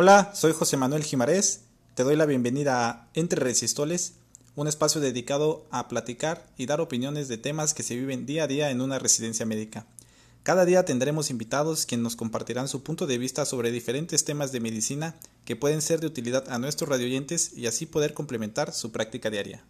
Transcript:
Hola, soy José Manuel Jimarés. Te doy la bienvenida a Entre Resistoles, un espacio dedicado a platicar y dar opiniones de temas que se viven día a día en una residencia médica. Cada día tendremos invitados quienes nos compartirán su punto de vista sobre diferentes temas de medicina que pueden ser de utilidad a nuestros radioyentes y así poder complementar su práctica diaria.